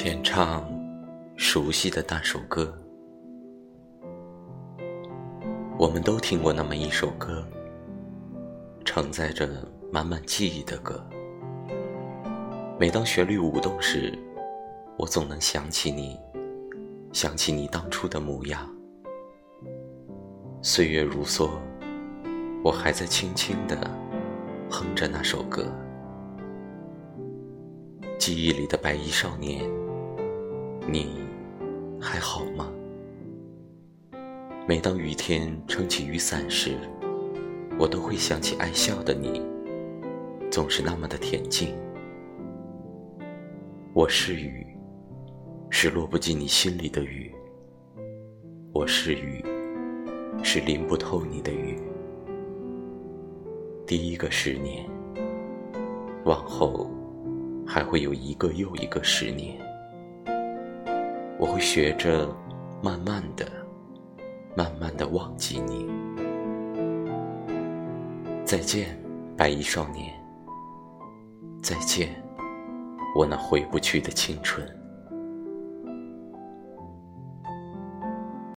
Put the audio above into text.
浅唱熟悉的那首歌，我们都听过那么一首歌，承载着满满记忆的歌。每当旋律舞动时，我总能想起你，想起你当初的模样。岁月如梭，我还在轻轻地哼着那首歌。记忆里的白衣少年，你还好吗？每当雨天撑起雨伞时，我都会想起爱笑的你，总是那么的恬静。我是雨，是落不进你心里的雨；我是雨，是淋不透你的雨。第一个十年，往后。还会有一个又一个十年，我会学着慢慢的、慢慢的忘记你。再见，白衣少年。再见，我那回不去的青春。